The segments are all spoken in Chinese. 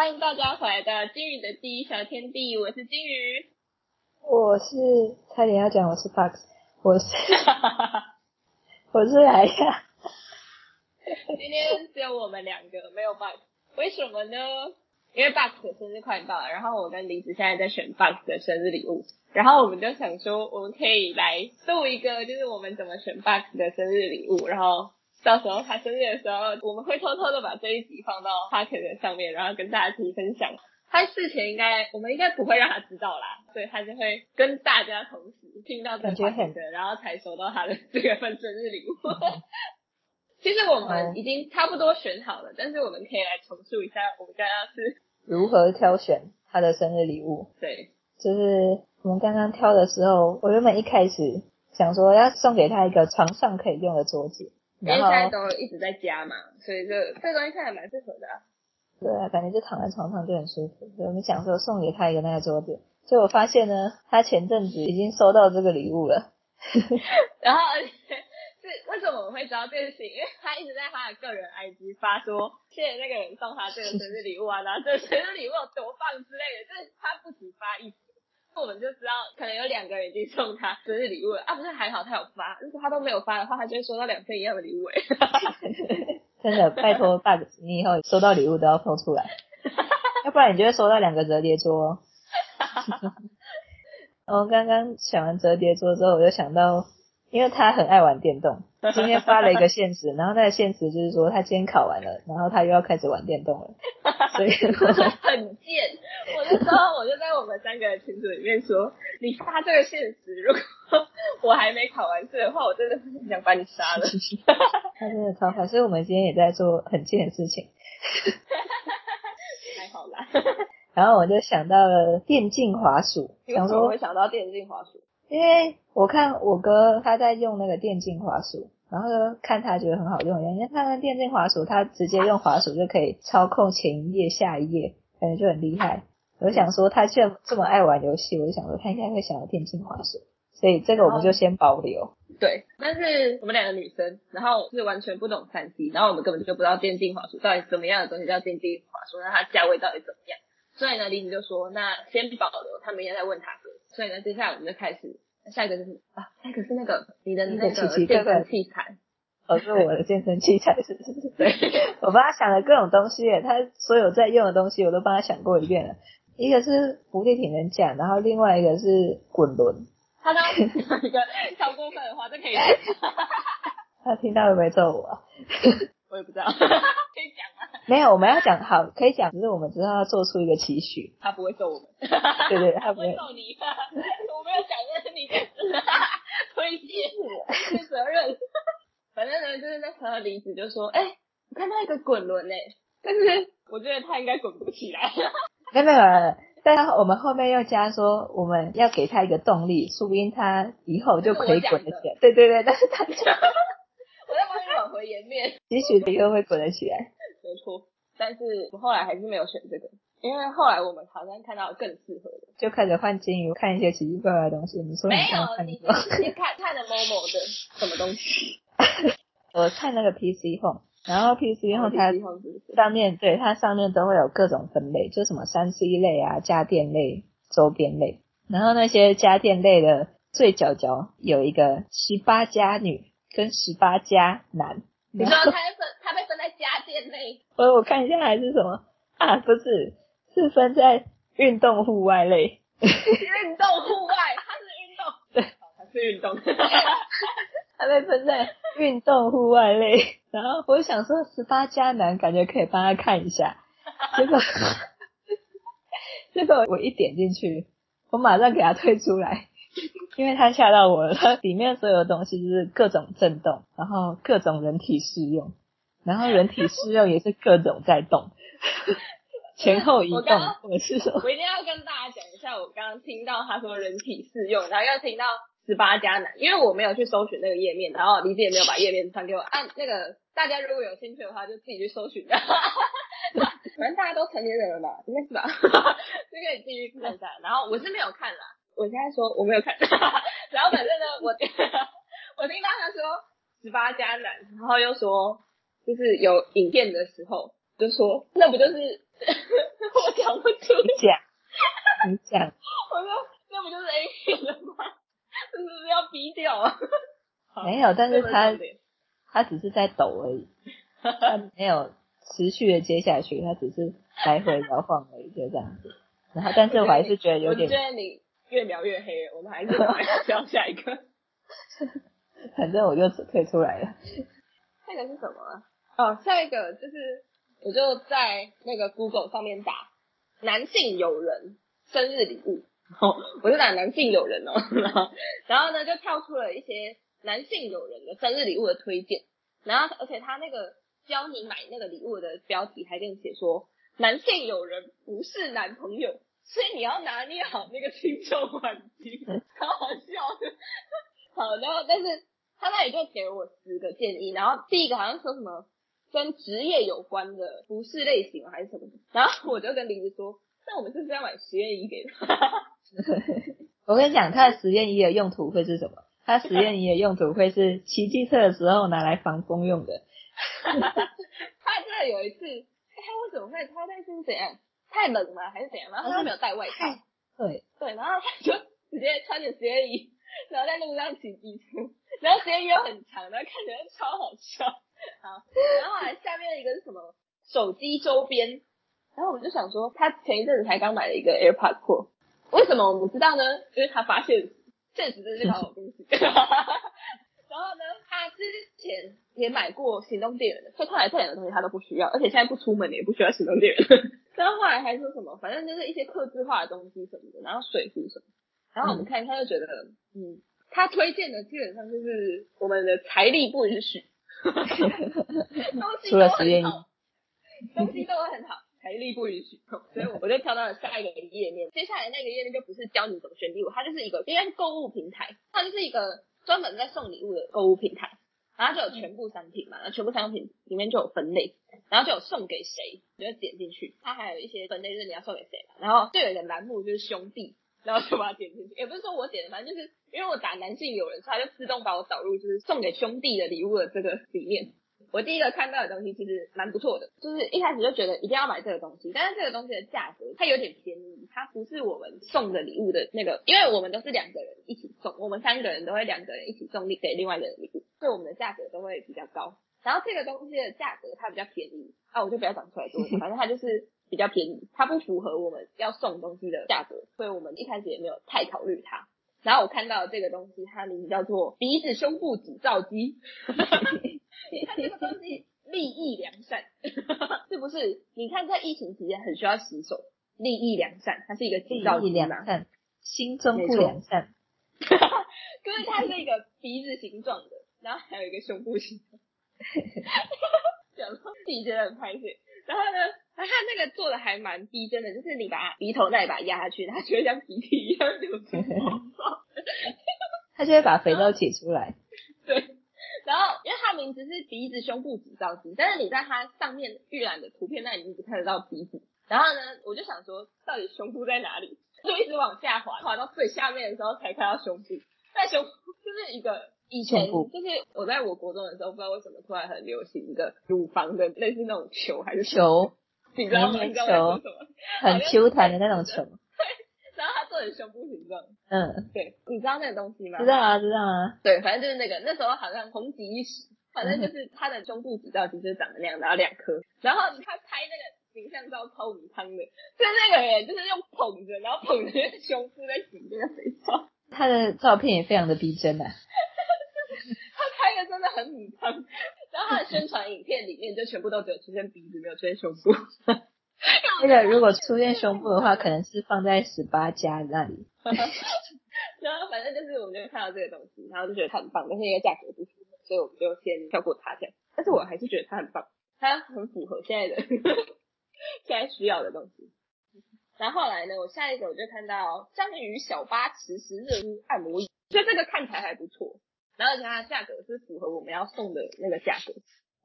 欢迎大家回来的金鱼的第一小天地，我是金鱼，我是差点要讲我是 Box，我是我是来呀。今天只有我们两个，没有 Box，为什么呢？因为 Box 的生日快到了，然后我跟林子现在在选 Box 的生日礼物，然后我们就想说，我们可以来录一个，就是我们怎么选 Box 的生日礼物，然后。到时候他生日的时候，我们会偷偷的把这一集放到 p o c k e t 上面，然后跟大家一起分享。他事前应该，我们应该不会让他知道啦，所以他就会跟大家同时听到这个很的，然后才收到他的这个份生日礼物。其实我们已经差不多选好了，但是我们可以来重述一下，我们刚刚是如何挑选他的生日礼物。对，就是我们刚刚挑的时候，我原本一开始想说要送给他一个床上可以用的桌子。因为现在都一直在家嘛，所以就这东西看起来蛮适合的。对啊，感觉就躺在床上就很舒服。所以我们想说送给他一个那个桌子，结果发现呢，他前阵子已经收到这个礼物了。然后而且是为什么我们会知道这件事情？因为他一直在他的个人 IG 发说，谢谢那个人送他这个生日礼物啊，然后这生日礼物有多棒之类的，就是他不止发一次。我们就知道，可能有两个人已经送他 生日礼物了啊！不是还好他有发，如果他都没有发的话，他就会收到两份一样的礼物欸。真的，拜托 bug，你以后收到礼物都要偷出来，要不然你就会收到两个折叠桌。我刚刚想完折叠桌之后，我就想到。因为他很爱玩电动，今天发了一个现实，然后那个现实就是说他今天考完了，然后他又要开始玩电动了，所以很贱。我那时候我就三个群组里面说，你发这个现实，如果我还没考完试的话，我真的很想把你杀了。他真的超坏，所以我们今天也在做很贱的事情。还好啦。然后我就想到了电竞滑鼠，想说会想到电竞滑鼠。因为我看我哥他在用那个电竞滑鼠，然后看他觉得很好用，因为他的电竞滑鼠，他直接用滑鼠就可以操控前一页、下一页，感觉就很厉害。我就想说，他既然这么爱玩游戏，我就想说他应该会想要电竞滑鼠，所以这个我们就先保留。对，但是我们两个女生，然后是完全不懂三 C，然后我们根本就不知道电竞滑鼠到底怎么样的东西叫电竞滑鼠，那它价位到底怎么样？所以呢，林子就说，那先保留，他明天再问他哥。所以呢，接下来我们就开始。下一个就是啊，下一个是那个你的那个健身器材，哦，是我的健身器材，是不是。对，我帮他想了各种东西，他所有在用的东西我都帮他想过一遍了。一个是伏地挺身架，然后另外一个是滚轮。他刚刚讲一个超过分的话，这可以。他听到了没揍我？我也不知道，可以讲吗？没有，我们要讲好，可以讲，只是我们知道要做出一个期许。他不会揍我们，对对，他不会揍你。我没有讲任你的推卸推责任。反正呢，就是那时候李子就说：“哎，我看到一个滚轮呢，但是我觉得他应该滚不起来。”没有没有，但是我们后面又加说，我们要给他一个动力，说不定他以后就可以滚得起来。对对对，但是他。我在帮你挽回颜面，也许以后会滚得起来。没错，但是我后来还是没有选这个，因为后来我们好像看到更适合的，就开始换金鱼，看一些奇奇怪怪的东西。你说没有？你你看看的某某的什么东西？我看那个 PC Home，然后 PC Home 它上面对它上面都会有各种分类，就什么三 C 类啊、家电类、周边类，然后那些家电类的最角角有一个十八家女。跟十八家男，你说他分他被分在家电类？我我看一下还是什么啊？不是，是分在运动户外类。运动户外，他是运动，对，他是运动。他被分在 运动户外类，然后我想说十八加男，感觉可以帮他看一下。结果 结果我一点进去，我马上给他退出来。因为他吓到我了，它里面所有的东西就是各种震动，然后各种人体适用，然后人体适用也是各种在动，前后移动。我是什么？我一定要跟大家讲一下，我刚刚听到他说人体适用，然后又听到十八加男，因为我没有去搜寻那个页面，然后李子也没有把页面传给我。按那个大家如果有兴趣的话，就自己去搜寻。反正大家都成年人了吧，应该是吧？这个你继续看一下。然后我是没有看啦。我现在说我没有看，然后反正呢，我我听到他说十八加男，然后又说就是有影片的时候就说那不就是 我讲，你讲，我说那不就是 A 片了吗？这是不是要逼掉啊？没有，但是他他只是在抖而已，他没有持续的接下去，他只是来回摇晃而已，就这样子。然后，但是我还是觉得有点我觉，得你越描越黑了，我们还是赶快跳下一个。反正我就退出来了。那个是什么啊？哦，下一个就是，我就在那个 Google 上面打男性友人生日礼物，哦，我就打男性友人哦，然 后然后呢就跳出了一些男性友人的生日礼物的推荐，然后而且他那个教你买那个礼物的标题还跟你写说，男性友人不是男朋友，所以你要拿捏好那个轻重缓急，超好笑的。好，然后但是他那里就给了我十个建议，然后第一个好像说什么跟职业有关的服饰类型还是什么，然后我就跟李子说，那我们是不是要买实验衣给他？我跟你讲，它的实验仪的用途会是什么？它实验仪的用途会是骑机车的时候拿来防风用的。他真的有一次，哎他为什么会他那次是怎样？太冷吗？还是怎样？然后他没有带外套，对，对，然后他就直接穿着实验衣，然后在路上骑机车，然后实验衣又很长，然后看起来超好笑。好，然后后来下面一个是什么？手机周边。然后我们就想说，他前一阵子才刚买了一个 AirPods Pro，为什么我们知道呢？因为他发现现实真是个好东西。然后呢，他之前也买过行动电源的，所以看来这两个东西他都不需要，而且现在不出门也不需要行动电源。然后后来还说什么，反正就是一些克制化的东西什么的，然后水壶什么。然后我们看，他就觉得，嗯，他推荐的基本上就是我们的财力不允许，东西除都很好，东西都会很好，财力不允许，所以我就跳到了下一个页面。接下来那个页面就不是教你怎么选礼物，它就是一个应该是购物平台，它就是一个专门在送礼物的购物平台。然后就有全部商品嘛，然后全部商品里面就有分类，然后就有送给谁，你就点进去。它还有一些分类，就是你要送给谁嘛。然后就有一个栏目就是兄弟，然后就把它点进去。也不是说我点的，反正就是因为我打男性友人，它就自动把我导入就是送给兄弟的礼物的这个里面。我第一个看到的东西其实蛮不错的，就是一开始就觉得一定要买这个东西，但是这个东西的价格它有点便宜，它不是我们送的礼物的那个，因为我们都是两个人一起送，我们三个人都会两个人一起送给另外一个人礼物，所以我们的价格都会比较高。然后这个东西的价格它比较便宜啊，我就不要讲出来多，反正它就是比较便宜，它不符合我们要送东西的价格，所以我们一开始也没有太考虑它。然后我看到这个东西，它名字叫做鼻子胸部指照机。你看这个东西利益良善，是不是？你看在疫情期间很需要洗手，利益良善，它是一个制造利益机嘛良，善，心中不良善。就是它是一个鼻子形状的，然后还有一个胸部形状。讲到自己觉得很拍摄，然后呢，它那个做的还蛮逼真的，就是你把鼻头那里把它压下去，它就会像鼻涕一样流出泡泡。他就会把肥皂挤出来。对，名字是鼻子胸部指照机，但是你在它上面预览的图片那里你只看得到鼻子。然后呢，我就想说，到底胸部在哪里？就一直往下滑，滑到最下面的时候才看到胸部。但胸部就是一个以前就是我在我国中的时候，不知道为什么突然很流行一个乳房的类似那种球还是，球你知道吗？你知道我在说球什么？很 Q 弹的那种球。然后它做成胸部形状，嗯，对，你知道那个东西吗？知道啊，知道啊。对，反正就是那个，那时候好像红极一时。反正就是他的胸部指照机就是长得那样，然后两颗，然后他拍那个形象照超无汤的，就是那个人就是用捧着，然后捧着胸部在洗那个肥皂，他的照片也非常的逼真啊。他拍的真的很母汤。然后他的宣传影片里面就全部都只有出现鼻子，没有出现胸部。那个如果出现胸部的话，可能是放在十八家那里。然后反正就是我们就看到这个东西，然后就觉得它很棒，但是因为价格不符合，所以我们就先跳过它这样。但是我还是觉得它很棒，它很符合现在的 现在需要的东西。然后后来呢，我下一个我就看到章鱼小巴磁石热敷按摩椅，所以这个看起来还不错，然后而且它的价格是符合我们要送的那个价格，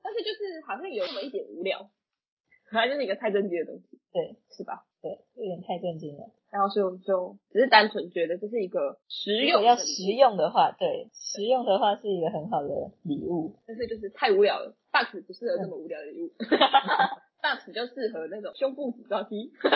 但是就是好像有那么一点无聊，反正就是一个太正经的东西，对是吧？对，有点太震惊了。然后所以我们就只是单纯觉得这是一个实用要实用的话，对，实用的话是一个很好的礼物。但是就是太无聊了，Box 不适合这么无聊的礼物，Box 就适合那种胸部指照机，就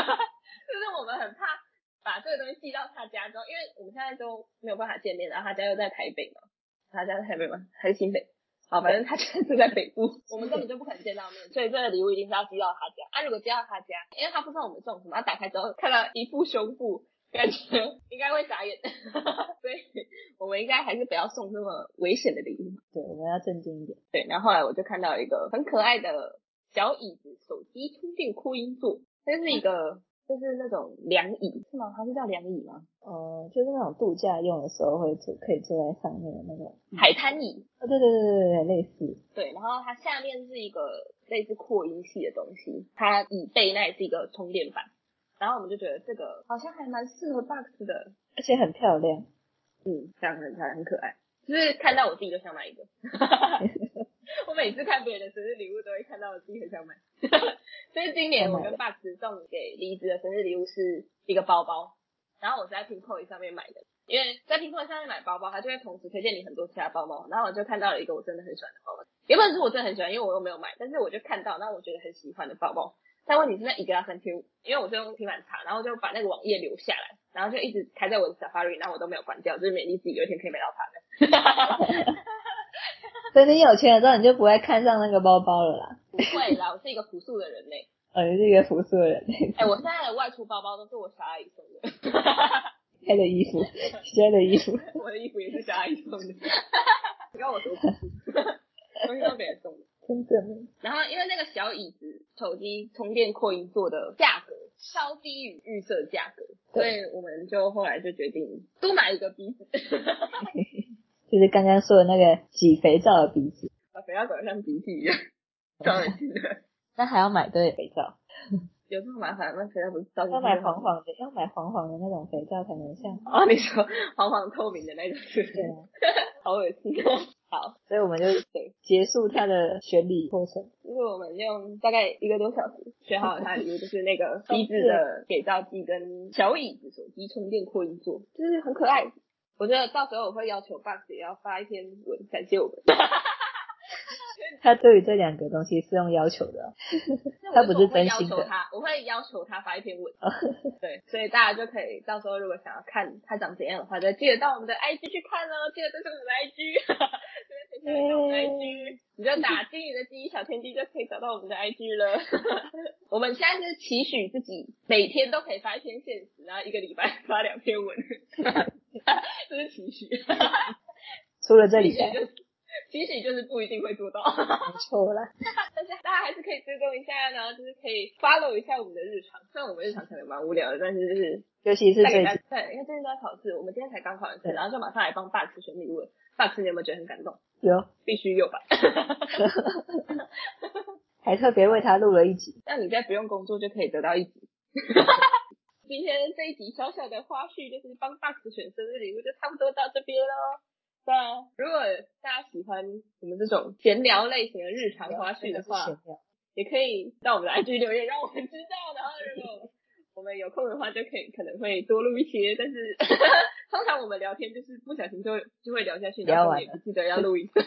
是我们很怕把这个东西寄到他家之后，因为我们现在都没有办法见面，然后他家又在台北嘛，他家在台北吗？还是新北？好，反正他现在住在北部，我们根本就不可能见到面，所以这个礼物一定是要寄到他家。啊，如果寄到他家，因为他不知道我们送什么，他打开之后看到一副胸部，感觉应该会傻眼，所以我们应该还是不要送这么危险的礼物。对，我们要正经一点。对，然后后来我就看到一个很可爱的小椅子，手机充电扩音座，这是一个就是那种凉椅是吗？它是叫凉椅吗？呃，就是那种度假用的时候会坐，可以坐在上面的那种。海滩椅。哦，对对对对对，类似。对，然后它下面是一个类似扩音器的东西，它椅背那也是一个充电板。然后我们就觉得这个好像还蛮适合 Box 的，而且很漂亮。嗯，这样很漂亮，很可爱。就是看到我自己就想买一个。我每次看别人的生日礼物，都会看到我自己很想买。所以今年我跟 Box 送给离子的生日礼物是一个包包，然后我是在 Pinkoi 上面买的，因为在 Pinkoi 上面买包包，它就会同时推荐你很多其他包包。然后我就看到了一个我真的很喜欢的包包，原本是我真的很喜欢，因为我又没有买，但是我就看到，那我觉得很喜欢的包包。但问题是那一个要三千五，因为我是用平板查，然后就把那个网页留下来，然后就一直开在我的 Safari，然后我都没有关掉，就是美丽自己有一天可以买到它的。所以你有钱了之后，你就不会看上那个包包了啦。不会啦，我是一个朴素的人类。哦，你是一个朴素的人类。哎，我现在的外出包包都是我小阿姨送的。黑的衣服，黑的衣服，我的衣服也是小阿姨送的。你看我多朴素，东西都别人送的。真的。然后因为那个小椅子、手机充电扩音座的价格稍低于预设价格，所以我们就后来就决定多买一个鼻子。就是刚刚说的那个挤肥皂的鼻子，把肥皂搞得像鼻涕一样，超恶心的。那还要买对肥皂，有这么麻烦？那肥皂不是到要买黄黄的，要买黄黄的那种肥皂才能像。哦，你说黄黄透明的那种是？对啊，好恶心哦。好，所以我们就对结束它的选礼过程。因为我们用大概一个多小时选好了它的礼物，就是那个 鼻子的给皂机跟小椅子、手机充电扩音座，就是很可爱。我觉得到时候我会要求 Box 也要发一篇文感谢我们。他对于这两个东西是用要求的，他不是真心的。他，我会要求他发一篇文。对，所以大家就可以到时候如果想要看他长怎样的话，就记得到我们的 IG 去看哦。记得这是我们的 IG，这是我们的 IG，你就打“金鱼的第一小天地”就可以找到我们的 IG 了。我们现在是期许自己每天都可以发一篇现实，然后一个礼拜发两篇文。这是期许，除了这里，期许就是不一定会做到，没错啦。但是大家还是可以追踪一下，然后就是可以 follow 一下我们的日常。虽然我们日常可能蛮无聊的，但是就是尤其是最近，对，因为最近都在考试，我们今天才刚考完试，然后就马上来帮 Box 选礼物。Box 你有没有觉得很感动？有，必须有吧。还特别为他录了一集，那你在不用工作就可以得到一集。今天这一集小小的花絮，就是帮 Box 选生日礼物，就差不多到这边喽。那如果大家喜欢我们这种闲聊类型的日常花絮的话，也可以到我们的 IG 留言，让我们知道。然后如果我们有空的话，就可以可能会多录一些。但是 通常我们聊天就是不小心就就会聊下去，聊完也不记得要录一对，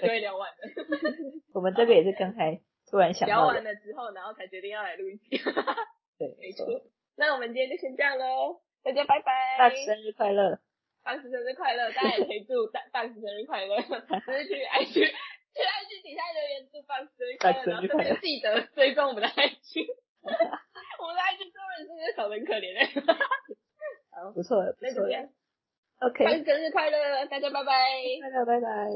就会聊完了。我们这个也是刚才突然想 聊完了之后，然后才决定要来录一集。对，没错。那我们今天就先这样喽，大家拜拜！大生日快乐！大生日快乐！大家也可以祝大 大生日快乐，就是去 IG 去 IG 底下留言祝大生日快乐，然后顺便记得追踪我们的 IG，我们的 IG 中文真的少的很可怜哎。好，不错，那就这样。OK，大生日快乐，大家拜拜！大家拜拜。